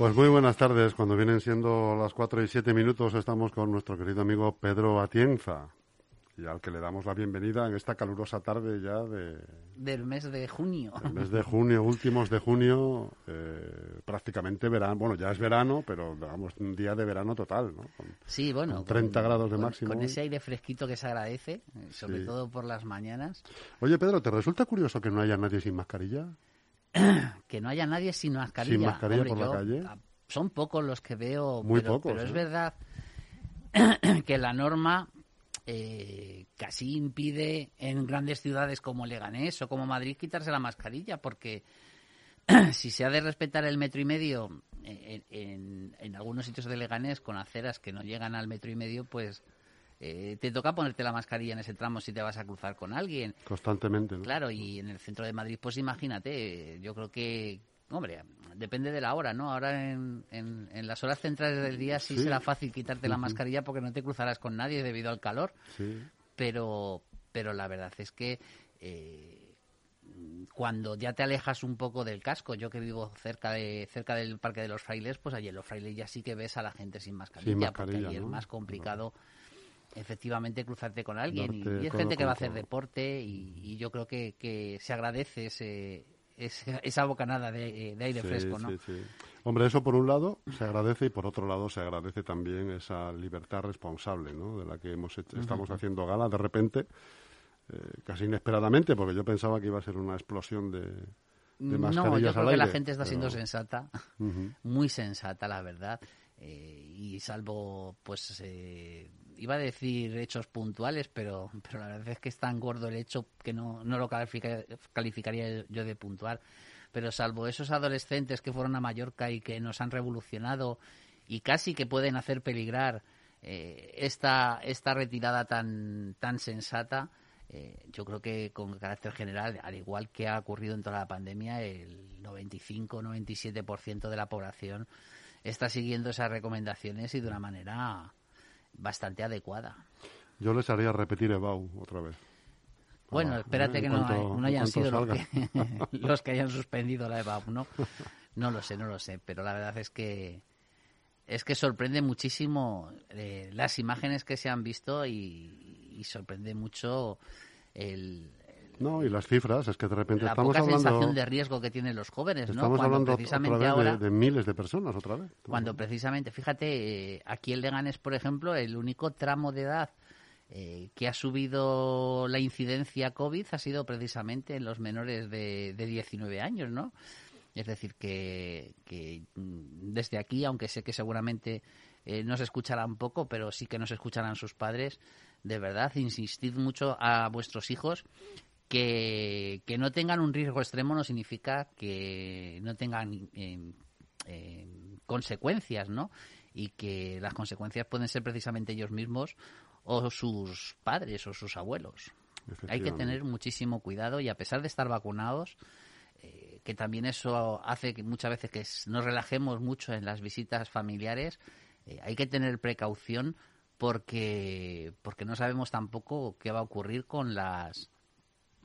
Pues muy buenas tardes. Cuando vienen siendo las cuatro y siete minutos, estamos con nuestro querido amigo Pedro Atienza, y al que le damos la bienvenida en esta calurosa tarde ya de... Del mes de junio. Mes de junio, últimos de junio, eh, prácticamente verano. Bueno, ya es verano, pero digamos un día de verano total, ¿no? sí, bueno. Con 30 grados de máximo. Con ese aire fresquito que se agradece, eh, sobre todo por las mañanas. Oye, Pedro, ¿te resulta curioso que no haya nadie sin mascarilla? que no haya nadie sin mascarilla. Sin mascarilla por la calle. Son pocos los que veo, Muy pero, pocos, pero es ¿eh? verdad que la norma eh, casi impide en grandes ciudades como Leganés o como Madrid quitarse la mascarilla, porque si se ha de respetar el metro y medio en, en- en algunos sitios de Leganés con aceras que no llegan al metro y medio, pues eh, te toca ponerte la mascarilla en ese tramo si te vas a cruzar con alguien. Constantemente, ¿no? Claro, y en el centro de Madrid, pues imagínate, yo creo que, hombre, depende de la hora, ¿no? Ahora en, en, en las horas centrales del día sí, Sí. será fácil quitarte la mascarilla porque no te cruzarás con nadie debido al calor, Sí. pero, pero la verdad es que eh, cuando ya te alejas un poco del casco, yo que vivo cerca de cerca del Parque de los Frailes, pues allí en los Frailes ya sí que ves a la gente sin mascarilla, mascarilla, porque allí es más complicado efectivamente cruzarte con alguien y, es gente que va a hacer deporte y, y yo creo que, que se agradece ese, ese- esa bocanada de, de aire Sí, fresco, ¿no? sí, sí. Hombre, eso por un lado se agradece y por otro lado se agradece también esa libertad responsable, ¿no? De la que hemos hecho- estamos haciendo gala de repente, eh, casi inesperadamente, porque yo pensaba que iba a ser una explosión de, de No, yo creo al que la gente está siendo sensata, muy sensata, la verdad. eh, y salvo, pues, eh, iba a decir hechos puntuales, pero, pero la verdad es que es tan gordo el hecho que no, no lo califica- calificaría yo de puntual. Pero salvo esos adolescentes que fueron a Mallorca y que nos han revolucionado y casi que pueden hacer peligrar eh, esta, esta retirada tan, tan sensata, eh, yo creo que con carácter general, al igual que ha ocurrido en toda la pandemia, el 95-97% de la población está siguiendo esas recomendaciones y de una manera bastante adecuada. Yo les haría repetir EBAU otra vez. Bueno, Ah, espérate que no, cuanto- no en hayan sido los que, los que hayan suspendido la EVAP, ¿no? No lo sé, no lo sé, pero la verdad es que es que sorprende muchísimo eh, las imágenes que se han visto y, y sorprende mucho el, No, y las cifras, es que de repente la estamos poca hablando, sensación de riesgo que tienen los jóvenes, ¿no? estamos Cuando hablando otra precisamente vez ahora de, de miles de personas otra vez. cuando precisamente, fíjate, eh, aquí en Leganés, por ejemplo, el único tramo de edad eh, que ha subido la incidencia COVID ha sido precisamente en los menores de, de 19 años, ¿no? Es decir, que, que, mm, desde aquí, aunque sé que seguramente eh, nos escucharán poco, pero sí que nos escucharán sus padres, de verdad, insistid mucho a vuestros hijos que, que no tengan un riesgo extremo no significa que no tengan eh, eh, consecuencias, ¿no? Y que las consecuencias pueden ser precisamente ellos mismos o sus padres o sus abuelos. Hay que tener muchísimo cuidado y a pesar de estar vacunados, eh, que también eso hace que muchas veces que nos relajemos mucho en las visitas familiares, eh, hay que tener precaución porque porque no sabemos tampoco qué va a ocurrir con las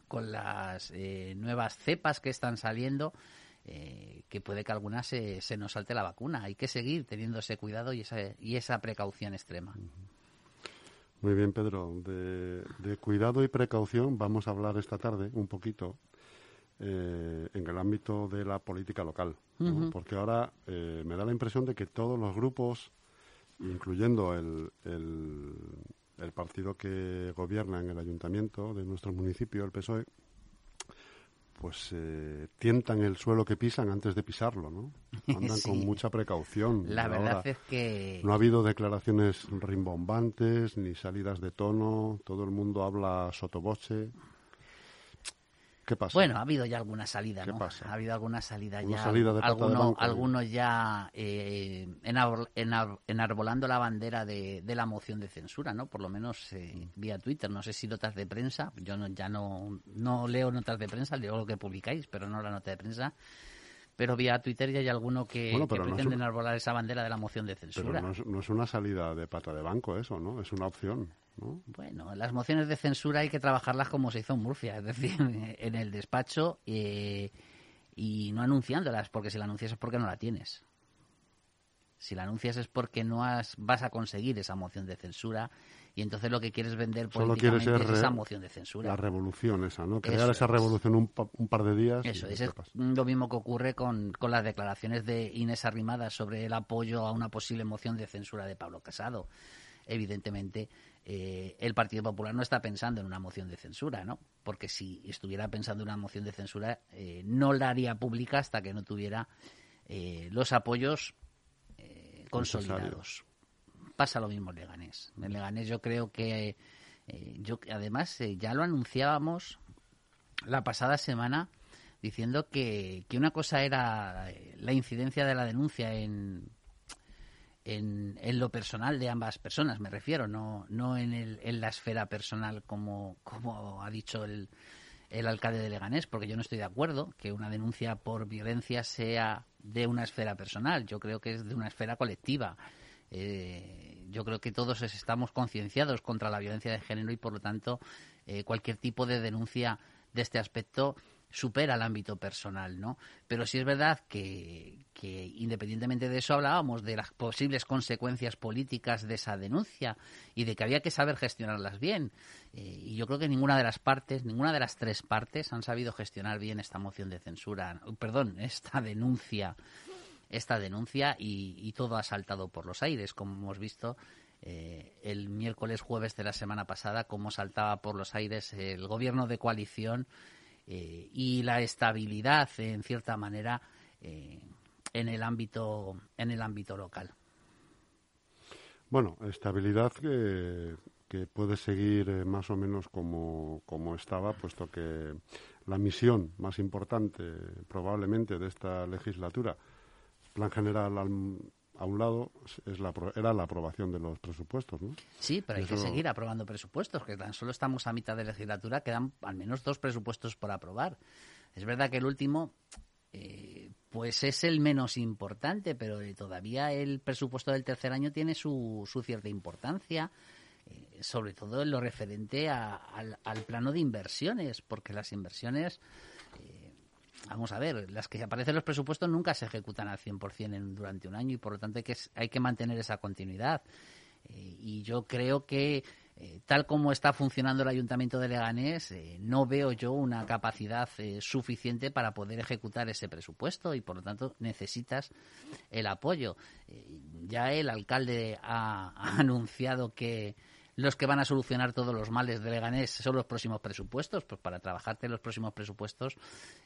con las eh, nuevas cepas que están saliendo, eh, que puede que algunas se, se nos salte la vacuna. Hay que seguir teniendo ese cuidado y esa, y esa precaución extrema. Muy bien, Pedro. De, de cuidado y precaución vamos a hablar esta tarde un poquito eh, en el ámbito de la política local. Porque ahora eh, me da la impresión de que todos los grupos, incluyendo el, el, el partido que gobierna en el ayuntamiento de nuestro municipio, el PSOE, pues eh, tientan el suelo que pisan antes de pisarlo, ¿no? Andan Sí. con mucha precaución. La Ahora, verdad es que no ha habido declaraciones rimbombantes ni salidas de tono. Todo el mundo habla sotoboche. ¿Qué pasa? Bueno, ha habido ya alguna salida, ¿Qué ¿no? pasa? Ha habido alguna salida ya. salida de pata de algunos ya eh, enarbol- enar- enarbolando la bandera de, de la moción de censura, ¿no? Por lo menos Mm. eh, vía Twitter. No sé si notas de prensa. Yo no, ya no, no leo notas de prensa, leo lo que publicáis, pero no la nota de prensa. Pero vía Twitter ya hay alguno que, Bueno, que pero no es enarbolar esa bandera de la moción de Pero censura. no es, no es una salida de pata de banco eso, ¿no? Es una opción, ¿no? Bueno, las mociones de censura hay que trabajarlas como se hizo en Murcia, es decir, en el despacho eh, y no anunciándolas, porque si la anuncias es porque no la tienes. Si la anuncias es porque no has, vas a conseguir esa moción de censura y entonces lo que quieres vender políticamente es esa moción de censura. La revolución esa, ¿no? Crear esa revolución un, un, par de días. Eso, es lo mismo que ocurre con, con las declaraciones de Inés Arrimada sobre el apoyo a una posible moción de censura de Pablo Casado. Evidentemente, eh, el Partido Popular no está pensando en una moción de censura, ¿no? Porque si estuviera pensando en una moción de censura, eh, no la haría pública hasta que no tuviera eh, los apoyos consolidados. Pasa lo mismo en Leganés. En Leganés yo creo que, yo además ya lo anunciábamos la pasada semana diciendo que, que una cosa era la incidencia de la denuncia en, en, en, lo personal de ambas personas, me refiero, no, no en, el, en la esfera personal como, como ha dicho el, el alcalde de Leganés, porque yo no estoy de acuerdo que una denuncia por violencia sea de una esfera personal. Yo creo que es de una esfera colectiva. Eh, yo creo que todos estamos concienciados contra la violencia de género y, por lo tanto, eh, cualquier tipo de denuncia de este aspecto supera el ámbito personal, ¿no? Pero sí es verdad que, que, independientemente de eso hablábamos de las posibles consecuencias políticas de esa denuncia y de que había que saber gestionarlas bien. Eh, y yo creo que ninguna de las partes, ninguna de las tres partes han sabido gestionar bien esta moción de censura, perdón, esta denuncia, esta denuncia y, todo ha saltado por los aires, como hemos visto eh, el miércoles jueves de la semana pasada, cómo saltaba por los aires el gobierno de coalición eh, y la estabilidad, en cierta manera, eh, en el ámbito en el ámbito local. Bueno, estabilidad que, que puede seguir eh, más o menos como, como estaba, puesto que la misión más importante probablemente de esta legislatura, plan general a un lado es la, era la aprobación de los presupuestos, ¿no? Sí, pero hay que seguir aprobando presupuestos, que tan solo estamos a mitad de legislatura, quedan al menos dos presupuestos por aprobar. Es verdad que el último, eh, pues es el menos importante, pero todavía el presupuesto del tercer año tiene su, su cierta importancia, eh, sobre todo en lo referente al, al plano de inversiones, porque las inversiones vamos a ver, las que aparecen en los presupuestos nunca se ejecutan al 100% en, durante un año y por lo tanto hay que, hay que mantener esa continuidad. Eh, y yo creo que eh, tal como está funcionando el Ayuntamiento de Leganés, eh, no veo yo una capacidad suficiente para poder ejecutar ese presupuesto y por lo tanto necesitas el apoyo. ya el alcalde ha anunciado que los que van a solucionar todos los males de Leganés son los próximos presupuestos, pues para trabajarte los próximos presupuestos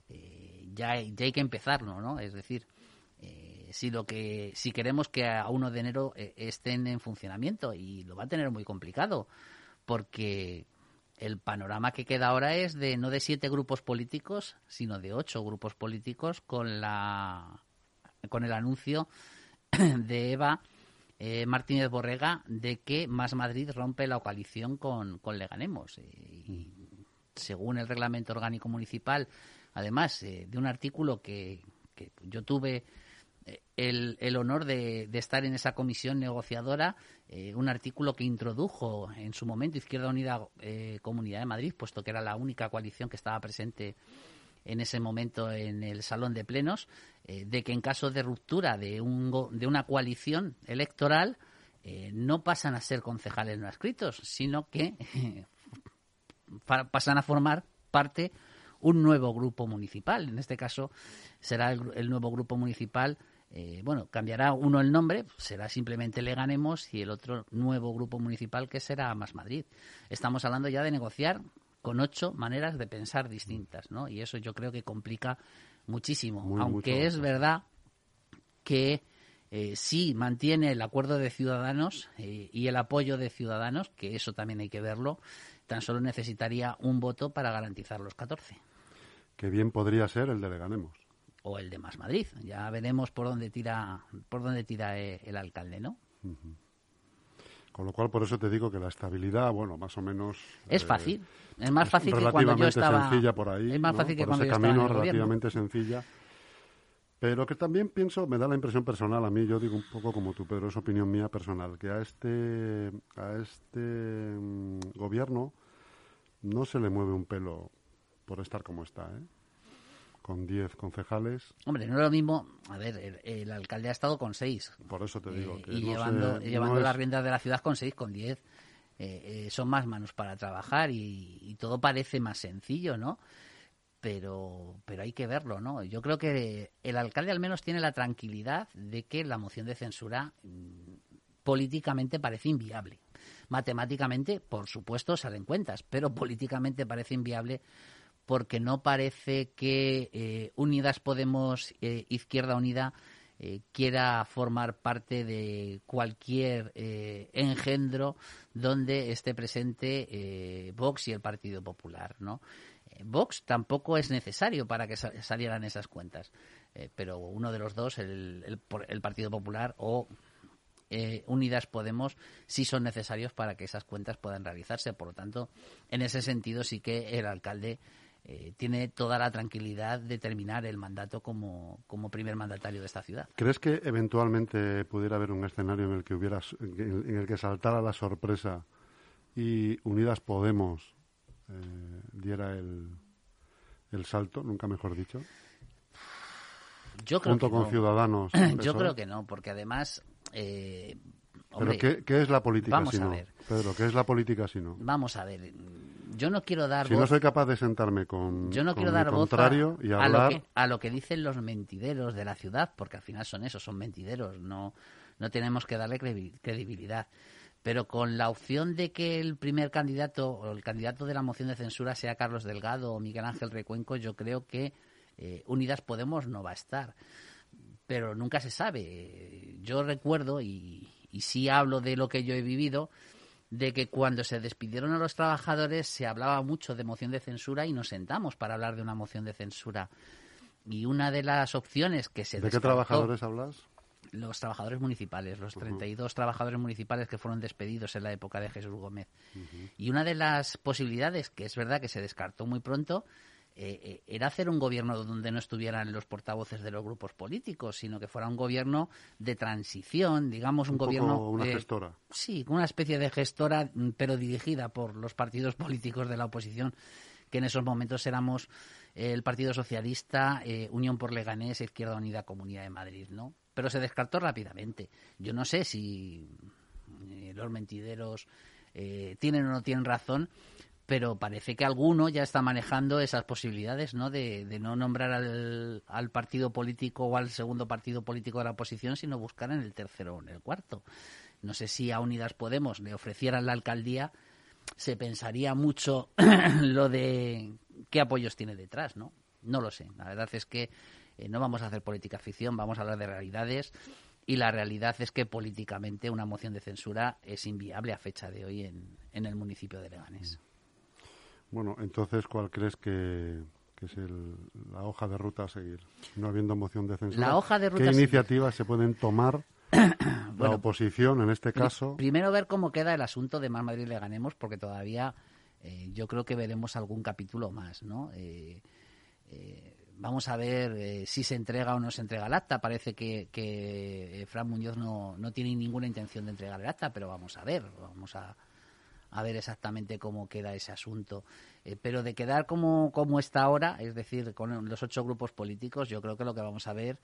eh, ya, ya hay que empezarlo, ¿no? Es decir, eh, si lo que si queremos que a 1 de enero eh, estén en funcionamiento y lo va a tener muy complicado porque el panorama que queda ahora es de no de siete grupos políticos sino de ocho grupos políticos con la con el anuncio de Eva eh, Martínez Borrega de que Más Madrid rompe la coalición con, con Leganemos. Eh, y según el reglamento orgánico municipal, además eh, de un artículo que, yo tuve el, el honor de, estar en esa comisión negociadora, un artículo que introdujo en su momento Izquierda Unida Comunidad de Madrid, puesto que era la única coalición que estaba presente en ese momento en el salón de plenos eh, de que en caso de ruptura de, un, de una coalición electoral eh, no pasan a ser concejales no escritos, sino que pasan a formar parte un nuevo grupo municipal. En este caso será el, nuevo grupo municipal. Eh, bueno, cambiará uno el nombre, será simplemente Le Ganemos y el otro nuevo grupo municipal que será Más Madrid. Estamos hablando ya de negociar con ocho maneras de pensar distintas, ¿no? Y eso yo creo que complica muchísimo, aunque es verdad que eh, sí mantiene el acuerdo de ciudadanos eh, y el apoyo de ciudadanos, que eso también hay que verlo, tan solo necesitaría un voto para garantizar los 14. Que bien podría ser el de Leganemos. O el de Más Madrid. Ya veremos por dónde tira, por dónde tira eh, el alcalde, ¿no? Con lo cual, por eso te digo que la estabilidad, bueno, más o menos... Es fácil. Es más fácil que cuando yo estaba... sencilla por ahí. Es más fácil que por cuando ese camino relativamente sencilla. Pero que también pienso, me da la impresión personal a mí, yo digo un poco como tú, Pedro, es opinión mía personal, que a este, a este mm, gobierno no se le mueve un pelo por estar como está, ¿eh? con 10 concejales. Hombre, no es lo mismo. A ver, el, alcalde ha estado con 6. Por eso te digo. y llevando, llevando las riendas de la ciudad con 6, con 10. Eh, son más manos para trabajar y, todo parece más sencillo, ¿no? Pero, pero hay que verlo, ¿no? Yo creo que el alcalde al menos tiene la tranquilidad de que la moción de censura mm, políticamente parece inviable. Matemáticamente, por supuesto, salen cuentas, pero políticamente parece inviable porque no parece que eh, Unidas Podemos, eh, Izquierda Unida, eh, quiera formar parte de cualquier engendro donde esté presente Vox y el Partido Popular, ¿no? Vox tampoco es necesario para que salieran esas cuentas, pero uno de los dos, el, el Partido Popular o eh, Unidas Podemos sí son necesarios para que esas cuentas puedan realizarse. Por lo tanto, en ese sentido sí que el alcalde eh, tiene toda la tranquilidad de terminar el mandato como, como, primer mandatario de esta ciudad. ¿Crees que eventualmente pudiera haber un escenario en el que hubiera en el que saltara la sorpresa y Unidas Podemos eh, diera el, el salto, nunca mejor dicho? Yo creo junto con Ciudadanos. Yo creo que no, porque además eh, ¿Pero qué, es la política vamos si no? A ver. Pedro, ¿qué es la política si no? Vamos a ver. Yo no quiero dar Si no soy capaz de sentarme con Yo no quiero dar contrario y hablar... A lo, que, a lo que dicen los mentideros de la ciudad, porque al final son esos, son mentideros. No, no tenemos que darle credibilidad. Pero con la opción de que el primer candidato o el candidato de la moción de censura sea Carlos Delgado o Miguel Ángel Recuenco, yo creo que eh, Unidas Podemos no va a estar pero nunca se sabe. Yo recuerdo, y, y sí hablo de lo que yo he vivido, de que cuando se despidieron a los trabajadores se hablaba mucho de moción de censura y nos sentamos para hablar de una moción de censura. Y una de las opciones que se ¿De qué trabajadores hablas? Los trabajadores municipales, los 32 trabajadores municipales que fueron despedidos en la época de Jesús Gómez. Y una de las posibilidades, que es verdad que se descartó muy pronto, eh, eh, era hacer un gobierno donde no estuvieran los portavoces de los grupos políticos, sino que fuera un gobierno de transición, digamos un, gobierno... una gestora. Sí, una especie de gestora, mm, pero dirigida por los partidos políticos de la oposición, que en esos momentos éramos eh, el Partido Socialista, Unión por Leganés, Izquierda Unida, Comunidad de Madrid, ¿no? Pero se descartó rápidamente. Yo no sé si los mentideros tienen o no tienen razón, pero parece que alguno ya está manejando esas posibilidades, ¿no? De, no nombrar al, partido político o al segundo partido político de la oposición, sino buscar en el tercero o en el cuarto. No sé si a Unidas Podemos le ofrecieran la alcaldía, se pensaría mucho lo de qué apoyos tiene detrás, ¿no? No lo sé. La verdad es que eh, no vamos a hacer política ficción, vamos a hablar de realidades y la realidad es que políticamente una moción de censura es inviable a fecha de hoy en, en el municipio de Leganés. Bueno, entonces, ¿cuál crees que, es la hoja de ruta a seguir? No habiendo moción de censura. La hoja de ruta ¿Qué iniciativas se pueden tomar la oposición en este caso? Primero ver cómo queda el asunto de Más Madrid le ganemos, porque todavía eh, yo creo que veremos algún capítulo más, ¿no? Eh, eh, vamos a ver si se entrega o no se entrega el acta. Parece que, que Fran Muñoz no, no tiene ninguna intención de entregar el acta, pero vamos a ver, vamos a, a ver exactamente cómo queda ese asunto. Eh, pero de quedar como, como está ahora, es decir, con los ocho grupos políticos, yo creo que lo que vamos a ver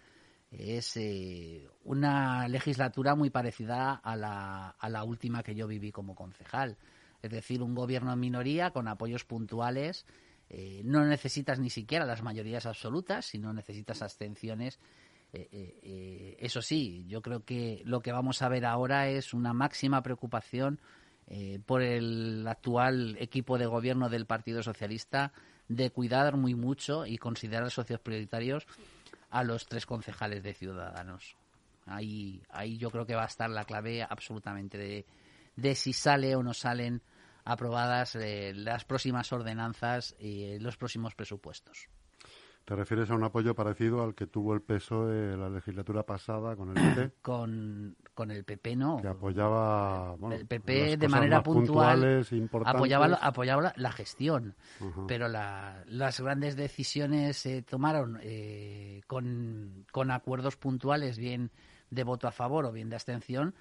es eh, una legislatura muy parecida a la, a la última que yo viví como concejal. Es decir, un gobierno en minoría con apoyos puntuales. Eh, no necesitas ni siquiera las mayorías absolutas, sino necesitas abstenciones. eso sí, yo creo que lo que vamos a ver ahora es una máxima preocupación eh, por el actual equipo de gobierno del Partido Socialista de cuidar muy mucho y considerar socios prioritarios a los tres concejales de Ciudadanos. Ahí, ahí yo creo que va a estar la clave absolutamente de, de si sale o no salen aprobadas eh, las próximas ordenanzas y los próximos presupuestos. ¿Te refieres a un apoyo parecido al que tuvo el PSOE la legislatura pasada con el PP? con, con el PP no. Que apoyaba. el PP de manera puntual apoyaba, apoyaba la, gestión, pero las grandes decisiones se tomaron eh, con, con acuerdos puntuales, bien de voto a favor o bien de abstención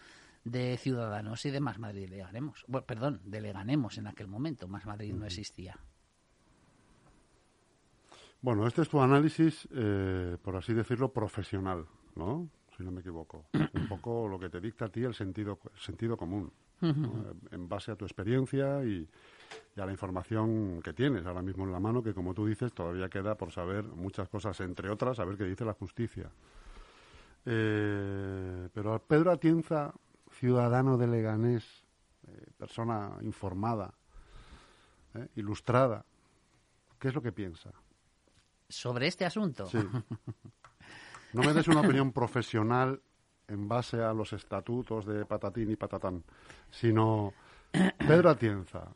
de Ciudadanos y de Más Madrid le ganemos. Bueno, perdón, de le ganemos en aquel momento. Más Madrid no existía. Bueno, este es tu análisis, eh, por así decirlo, profesional, ¿no? Si no me equivoco. Un poco lo que te dicta a ti el sentido, sentido común, en base a tu experiencia y, a la información que tienes ahora mismo en la mano, que como tú dices, todavía queda por saber muchas cosas, entre otras, saber qué dice la justicia. Eh, pero Pedro Atienza, ciudadano de Leganés, eh, persona informada, ilustrada, ¿qué es lo que piensa? Sobre este asunto. No me des una opinión profesional en base a los estatutos de patatín y patatán, sino Pedro Atienza.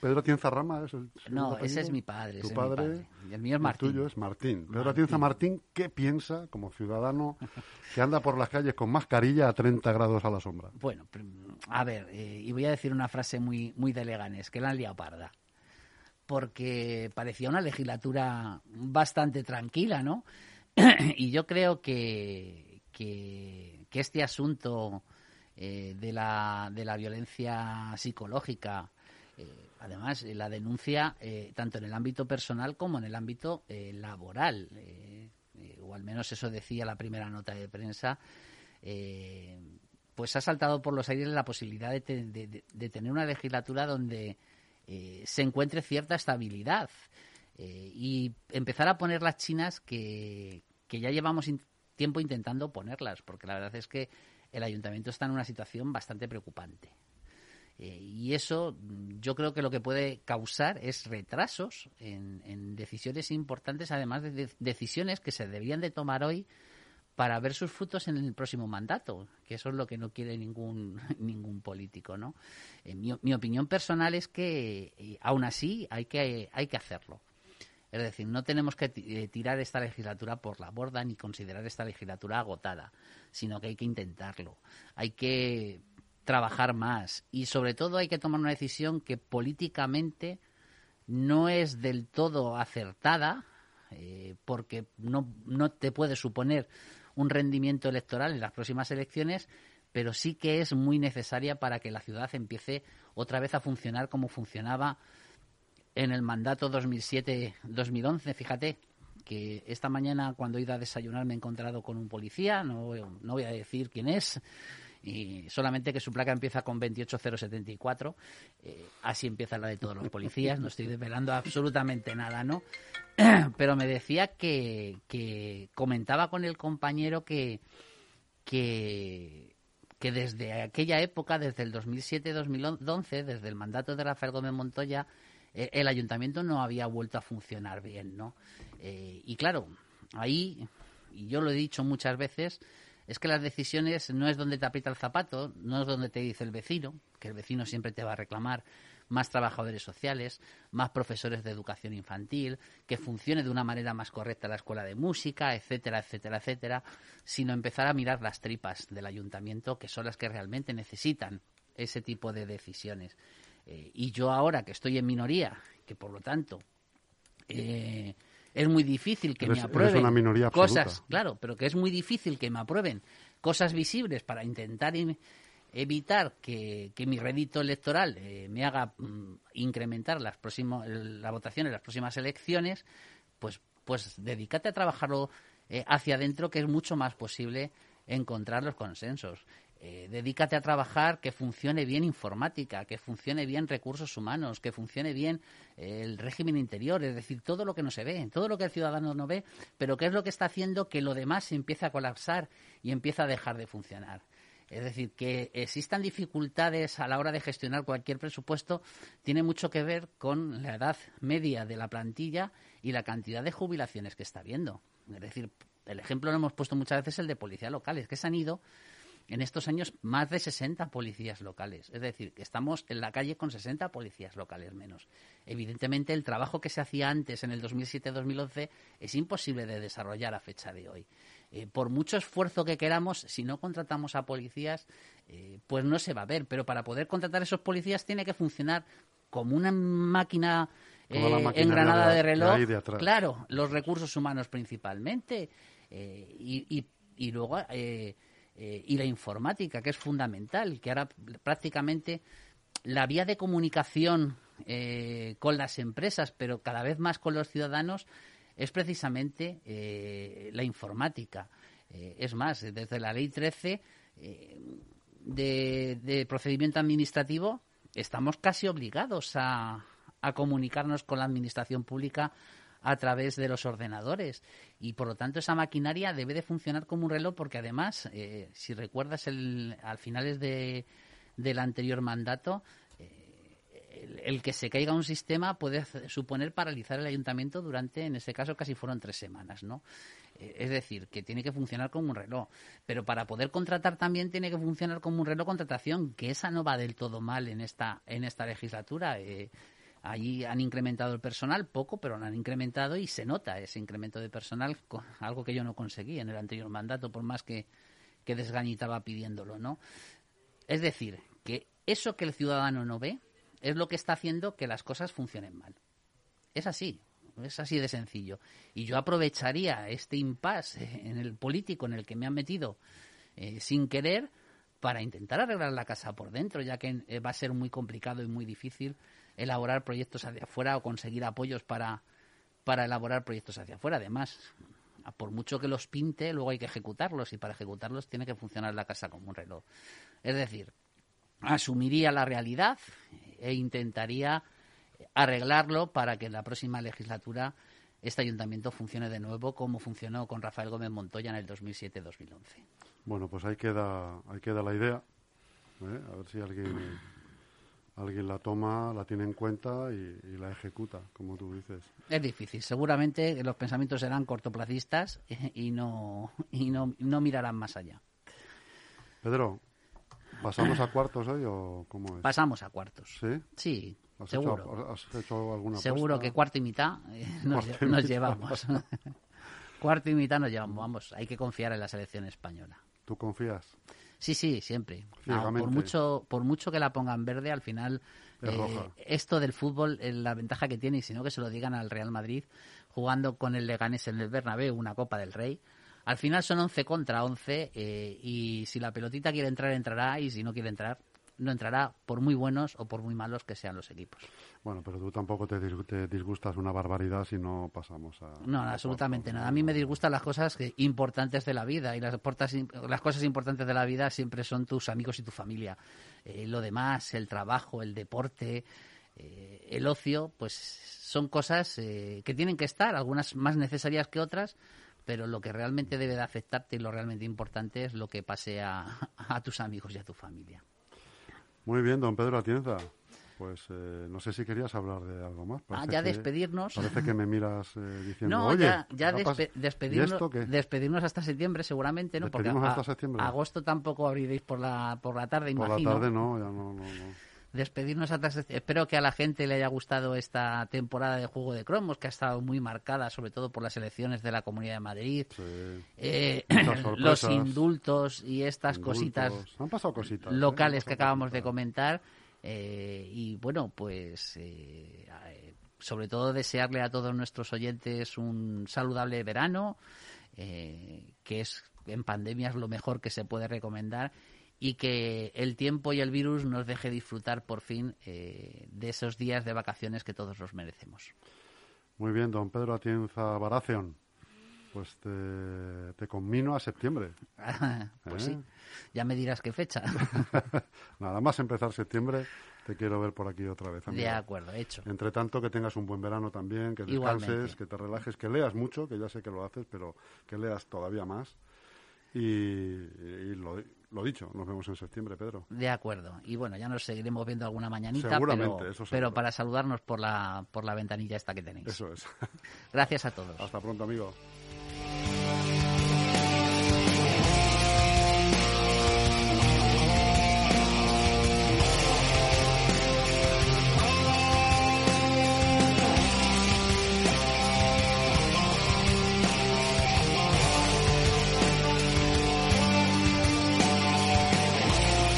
Pedro Atienza Rama es el No, ese es mi padre. Tu padre, Y el mío es Martín. El tuyo es Martín. Pedro Atienza Martín, ¿qué piensa como ciudadano que anda por las calles con mascarilla a 30 grados a la sombra? Bueno, a ver, eh, y voy a decir una frase muy, muy de Leganes, que la han liado parda porque parecía una legislatura bastante tranquila, ¿no? y yo creo que, que, este asunto eh, de, la, de la violencia psicológica, eh, además la denuncia eh, tanto en el ámbito personal como en el ámbito laboral, o al menos eso decía la primera nota de prensa, pues ha saltado por los aires la posibilidad de, de tener una legislatura donde eh, se encuentre cierta estabilidad eh, y empezar a poner las chinas que, ya llevamos tiempo intentando ponerlas, porque la verdad es que el ayuntamiento está en una situación bastante preocupante. Eh, y eso yo creo que lo que puede causar es retrasos en, decisiones importantes, además de, decisiones que se deberían de tomar hoy para ver sus frutos en el próximo mandato, que eso es lo que no quiere ningún, ningún político, ¿no? Eh, mi, opinión personal es que eh, aún así hay que, hay que hacerlo. Es decir, no tenemos que eh, tirar esta legislatura por la borda ni considerar esta legislatura agotada, sino que hay que intentarlo. Hay que trabajar más y sobre todo hay que tomar una decisión que políticamente no es del todo acertada, porque no, no te puede suponer un rendimiento electoral en las próximas elecciones, pero sí que es muy necesaria para que la ciudad empiece otra vez a funcionar como funcionaba en el mandato 2007-2011. Fíjate que esta mañana cuando he ido a desayunar me he encontrado con un policía, no, no voy a decir quién es, y solamente que su placa empieza con 28074. Eh, así empieza la de todos los policías, no estoy desvelando absolutamente nada, ¿no? Pero me decía que, comentaba con el compañero que, que, que desde aquella época, desde el 2007-2011, desde el mandato de Rafael Gómez Montoya, eh, el ayuntamiento no había vuelto a funcionar bien, ¿no? Eh, y claro, ahí, y yo lo he dicho muchas veces, es que las decisiones no es donde te aprieta el zapato, no es donde te dice el vecino, que el vecino siempre te va a reclamar más trabajadores sociales, más profesores de educación infantil, que funcione de una manera más correcta la escuela de música, etcétera, etcétera, etcétera, sino empezar a mirar las tripas del ayuntamiento, que son las que realmente necesitan ese tipo de decisiones. Eh, y yo ahora que estoy en minoría, que por lo tanto eh, es muy difícil que me aprueben cosas, claro, pero que es muy difícil que me aprueben cosas visibles para intentar evitar que, mi rédito electoral eh, me haga mm, incrementar las próximas la votación en las próximas elecciones, pues pues dedícate a trabajarlo eh, hacia adentro que es mucho más posible encontrar los consensos. Eh, dedícate a trabajar que funcione bien informática, que funcione bien recursos humanos, que funcione bien eh, el régimen interior, es decir, todo lo que no se ve, todo lo que el ciudadano no ve, pero qué es lo que está haciendo que lo demás se empiece a colapsar y empieza a dejar de funcionar. Es decir, que existan dificultades a la hora de gestionar cualquier presupuesto tiene mucho que ver con la edad media de la plantilla y la cantidad de jubilaciones que está habiendo. Es decir, el ejemplo lo hemos puesto muchas veces el de policías locales, que se han ido en estos años más de 60 policías locales. Es decir, que estamos en la calle con 60 policías locales menos. Evidentemente, el trabajo que se hacía antes, en el 2007-2011, es imposible de desarrollar a fecha de hoy. Eh, por mucho esfuerzo que queramos, si no contratamos a policías, eh, pues no se va a ver. Pero para poder contratar a esos policías tiene que funcionar como una máquina eh, engranada de, reloj. claro, los recursos humanos principalmente. y, y, luego eh, y la informática, que es fundamental, que ahora prácticamente la vía de comunicación eh, con las empresas, pero cada vez más con los ciudadanos, es precisamente la informática. es más, desde la Ley 13 de, procedimiento administrativo estamos casi obligados a, comunicarnos con la administración pública a través de los ordenadores y por lo tanto esa maquinaria debe de funcionar como un reloj porque además eh, si recuerdas el, al finales de, del anterior mandato eh, el, que se caiga un sistema puede suponer paralizar el ayuntamiento durante en ese caso casi fueron tres semanas no eh, es decir, que tiene que funcionar como un reloj. Pero para poder contratar también tiene que funcionar como un reloj contratación, que esa no va del todo mal en esta, en esta legislatura. Eh, allí han incrementado el personal, poco, pero lo han incrementado y se nota ese incremento de personal, algo que yo no conseguí en el anterior mandato, por más que, que desgañitaba pidiéndolo, ¿no? Es decir, que eso que el ciudadano no ve es lo que está haciendo que las cosas funcionen mal. Es así. Es así de sencillo. Y yo aprovecharía este impasse en el político en el que me han metido eh, sin querer para intentar arreglar la casa por dentro, ya que eh, va a ser muy complicado y muy difícil elaborar proyectos hacia afuera o conseguir apoyos para, para elaborar proyectos hacia afuera. Además, por mucho que los pinte, luego hay que ejecutarlos y para ejecutarlos tiene que funcionar la casa como un reloj. Es decir, asumiría la realidad e intentaría arreglarlo para que en la próxima legislatura este ayuntamiento funcione de nuevo como funcionó con Rafael Gómez Montoya en el 2007-2011. Bueno, pues ahí queda, ahí queda la idea. ¿eh? A ver si alguien, alguien la toma, la tiene en cuenta y, la ejecuta, como tú dices. Es difícil. Seguramente los pensamientos serán cortoplacistas y no, y no, no mirarán más allá. Pedro, ¿pasamos a cuartos hoy o cómo es? Pasamos a cuartos. ¿Sí? Sí, ¿Has seguro. Hecho, ¿Has hecho alguna Seguro que cuarto y mitad eh, nos, llevamos. cuarto y mitad nos llevamos. Vamos, hay que confiar en la selección española. ¿Tú confías? Sí, sí, siempre. por mucho por mucho que la pongan verde, al final eh, esto del fútbol, es la ventaja que tiene, y si no que se lo digan al Real Madrid, jugando con el Leganés en el Bernabéu, una Copa del Rey, al final son 11 contra 11 eh, y si la pelotita quiere entrar, entrará y si no quiere entrar, no entrará por muy buenos o por muy malos que sean los equipos. Bueno, pero tú tampoco te, disgustas una barbaridad si no pasamos a... No, absolutamente nada. A mí me disgustan las cosas importantes de la vida y las, las cosas importantes de la vida siempre son tus amigos y tu familia. Eh, lo demás, el trabajo, el deporte, eh, el ocio, pues son cosas eh, que tienen que estar, algunas más necesarias que otras, pero lo que realmente debe de afectarte y lo realmente importante es lo que pase a tus amigos y a tu familia. Muy bien, don Pedro Atienza. Pues eh, no sé si querías hablar de algo más. ah, ya despedirnos. Parece que me miras eh, diciendo, no, oye, ya, ya despedirnos, despedirnos hasta septiembre seguramente, ¿no? Porque hasta septiembre? agosto tampoco abriréis por la, por la tarde, por imagino. Por la tarde no, ya no, no, no despedirnos hasta espero que a la gente le haya gustado esta temporada de juego de cromos que ha estado muy marcada sobre todo por las elecciones de la Comunidad de Madrid eh, los indultos y estas cositas Han pasado cositas ¿eh? locales que acabamos de comentar eh, y bueno pues sobre todo desearle a todos nuestros oyentes un saludable verano que es en pandemia es lo mejor que se puede recomendar y que el tiempo y el virus nos deje disfrutar por fin eh, de esos días de vacaciones que todos los merecemos. Muy bien, don Pedro Atienza Baraceon. Pues te, te conmino a septiembre. pues sí, ¿Eh? ya me dirás qué fecha. Nada más empezar septiembre, te quiero ver por aquí otra vez. De acuerdo, hecho. Entre tanto, que tengas un buen verano también, que descanses, que te relajes, que leas mucho, que ya sé que lo haces, pero que leas todavía más. Y, y lo, lo dicho, nos vemos en septiembre, Pedro. De acuerdo. Y bueno, ya nos seguiremos viendo alguna mañanita, pero, pero para saludarnos por la, por la ventanilla esta que tenéis. Eso es. Gracias a todos. Hasta pronto, amigo.